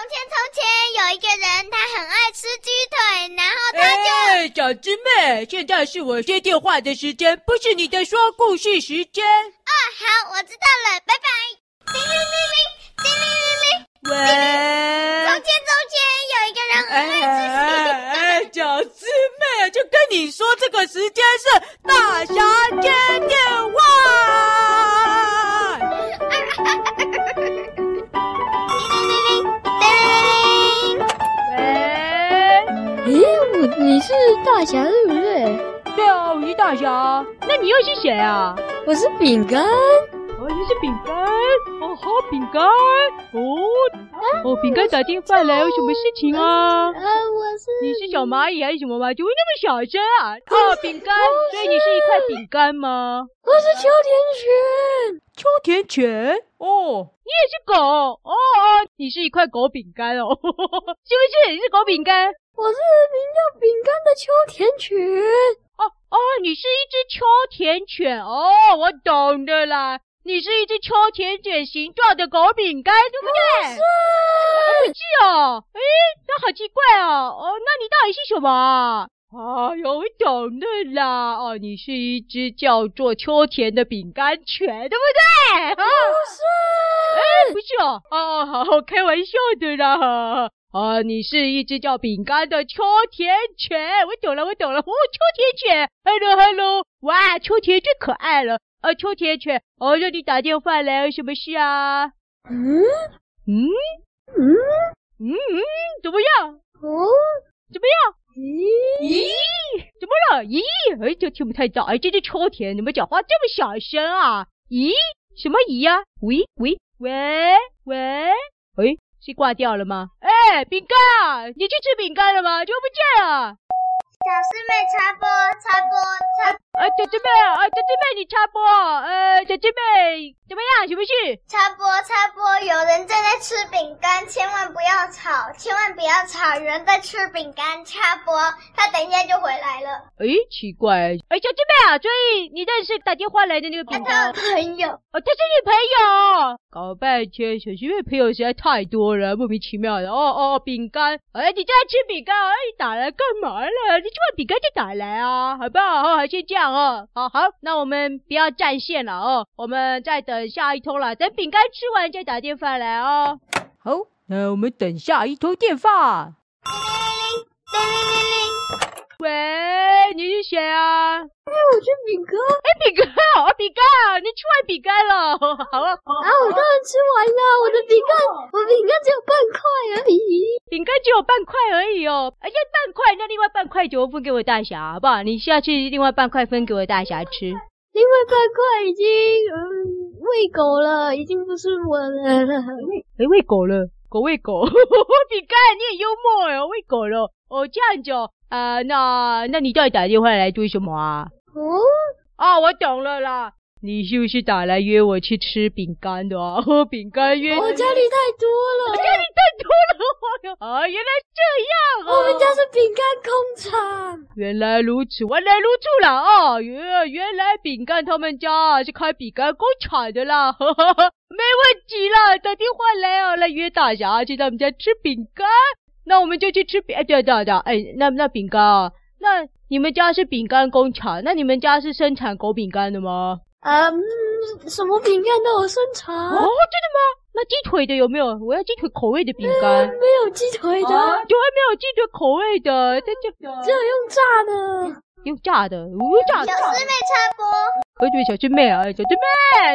从前从前有一个人，他很爱吃鸡腿，然后他就……哎，小师妹，现在是我接电话的时间，不是你的说故事时间。哦，好，我知道了，拜拜。叮铃铃铃，叮铃铃铃。喂。从前从前有一个人很爱吃鸡腿。哎，哎，小师妹，就跟你说，这个时间大侠对不对？对啊，我是大侠。那你又是谁啊？我是饼干。哦，你是饼干。哦，好，饼干。哦，啊、哦，饼干打电话来，有什么事情啊？呃，我是。你是小蚂蚁还是什么吗？怎么那么小声啊？哦，饼干。所以你是一块饼干吗？我是秋田犬。秋田犬？哦，你也是狗？哦哦，你是一块狗饼干哦？是不是？你是狗饼干？我是名叫饼干的秋田犬。哦哦，你是一只秋田犬哦，我懂的啦。你是一只秋田犬形状的狗饼干，对不对？是。不是哦，哎，那好奇怪哦。哦，那你到底是什么啊？啊，有懂的啦。哦，你是一只叫做秋田的饼干犬，对不对？不是。哎，不是哦。哦，好，开玩笑的啦。啊，你是一只叫饼干的秋田犬，我懂了，我懂了。哦，秋田犬，Hello，Hello，哇，秋田最可爱了。啊，秋田犬，哦，让你打电话来，有什么事啊？嗯嗯嗯嗯嗯，怎么样？哦，怎么样？咦咦，怎么了？咦，哎，这听不太到。哎，这只秋田，怎么讲话这么小声啊？咦，什么咦呀？喂喂喂喂，哎。是挂掉了吗？哎，饼干，你去吃饼干了吗？怎么不见了？小师妹插播，插播，插。啊，小师妹啊，小师妹你插播。呃，小师妹怎么样？去不去？插播，插播，有人正在吃饼干，千万不要吵，千万不要吵，有人在吃饼干。插播，他等一下就回来了。哎，奇怪，哎，小师妹啊，所以你认识打电话来的那个饼干？他朋友。哦，他是你朋友。搞半天，小师妹朋友实在太多了，莫名其妙的。哦哦，饼干。哎，你正在吃饼干，哎，你打来干嘛了？你吃完饼干就打来啊，好不好？好，先这样哦。好好，那我们不要占线了哦，我们再等下一通了，等饼干吃完再打电话来哦。好，那我们等下一通电话。叮铃铃，叮铃铃铃。喂，你是谁啊？哎，我是饼干。哎，饼干啊，饼干啊，你吃完饼干了？好啊，啊，我当然吃完了。我的饼干，我饼干只有半块而已。饼干只有半块而已哦。哎呀，半块，那另外半块就分给我大侠，好不好？你下去另外半块分给我大侠吃。另外半块已经嗯喂狗了，已经不是我的了。哎，喂狗了，狗喂狗。饼干，你很幽默哟，喂狗了。哦，这样子哦。啊、那那你到底打电话来做什么啊？哦，啊，我懂了啦，你是不是打来约我去吃饼干的啊？喝 饼干约？我家里太多了，家里太多了，啊，原来这样啊！我们家是饼干工厂。原来如此，原来如此啦啊！原原来饼干他们家是开饼干工厂的啦，呵呵呵，没问题啦，打电话来啊，来约大侠去他们家吃饼干。那我们就去吃饼，对对对，哎，那那饼干啊，那你们家是饼干工厂，那你们家是生产狗饼干的吗？嗯，什么饼干都有生产。哦，真的吗？那鸡腿的有没有？我要鸡腿口味的饼干。嗯，没有鸡腿的，就还没有鸡腿口味的，这就只有用炸的。用炸的，哦，炸的。小师妹插播。小师妹啊，小师妹，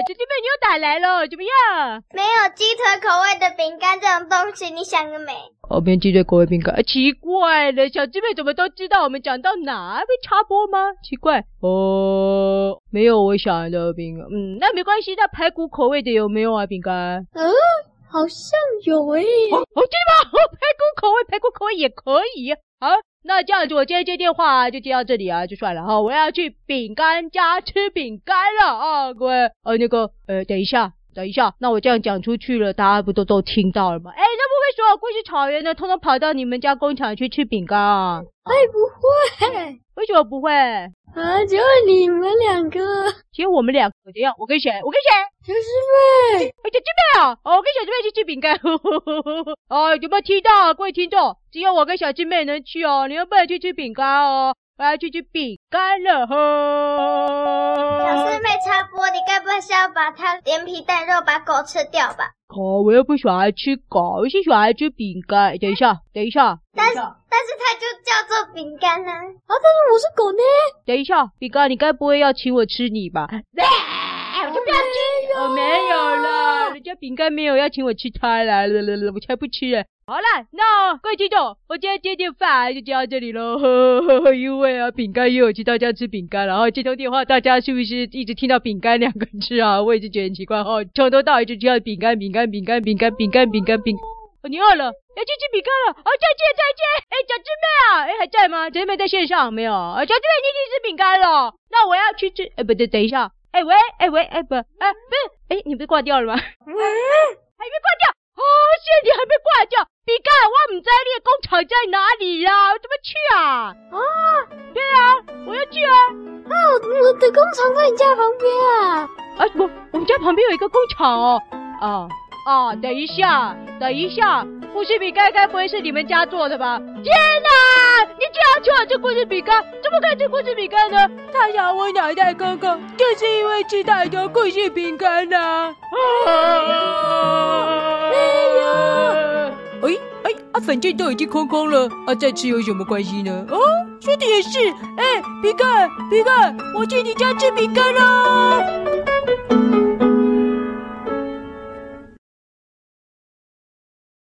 小师妹，你又打来了，怎么样？没有鸡腿口味的饼干这种东西，你想个没？哦，没有鸡腿口味饼干，奇怪了，小师妹怎么都知道我们讲到哪？会插播吗？奇怪。哦，没有我想的饼干，嗯，那没关系，那排骨口味的有没有啊？饼干？嗯，好像有诶。哦，哦，对吗？哦，排骨口味，排骨口味也可以啊。那这样子，我今天接电话就接到这里啊，就算了哈。我要去饼干家吃饼干了啊，各位，呃，那个，呃，等一下，等一下，那我这样讲出去了，大家不都都听到了吗？哎，那不会所有过去草原的，通通跑到你们家工厂去吃饼干啊？会，不会，为什么不会？啊，只有你们两个，只有我们两个。怎样？我跟谁？我跟谁？小师妹。小师妹啊！哦，我跟小师妹去吃饼干。哦，有没有听到？啊各位听众，只有我跟小师妹能去哦，你们不能去吃饼干哦。我要去吃饼干了吼。小师妹插播，你该不会是要把它连皮带肉把狗吃掉吧？狗，我又不喜欢吃狗，我是喜欢吃饼干。等一下，等一下，但是但是它就叫做饼干呢。啊，但是我是狗呢。等一下，饼干，你该不会要请我吃你吧？我就不要吃，我没有了，人家饼干没有要请我吃它了，我才不吃啊。好了，那各位听众，我今天点点饭就接到这里喽。呵呵呵，因为啊，饼干又有去大家吃饼干，然后接通电话，大家是不是一直听到饼干两个字啊？我也是觉得很奇怪哈，从头到尾就听到饼干、饼干、饼干、饼干、饼干、饼干、饼。哦，你饿了，要去吃饼干了。哦，再见再见。哎，小师妹啊，哎还在吗？小师妹在线上没有？啊，小师妹你去吃饼干了，那我要去吃。哎，不对，等一下。哎喂，哎喂，哎不，哎不是，哎你不是挂掉了吗？喂，还没挂掉。哦，现在你还没挂掉。饼干，我唔知你的工厂在哪里呀？我怎么去啊？啊，对啊，我要去啊。啊，我的工厂在你家旁边啊。啊，我我们家旁边有一个工厂哦。啊啊，等一下，等一下，故事饼干该不会是你们家做的吧？天哪，你居然请我吃故事饼干，怎么可以吃故事饼干呢？他想我脑袋空空，就是因为吃太多故事饼干呢。啊，没有。啊，反正都已经空空了，啊，再吃有什么关系呢？哦，说的也是。哎，饼干，饼干，我去你家吃饼干喽。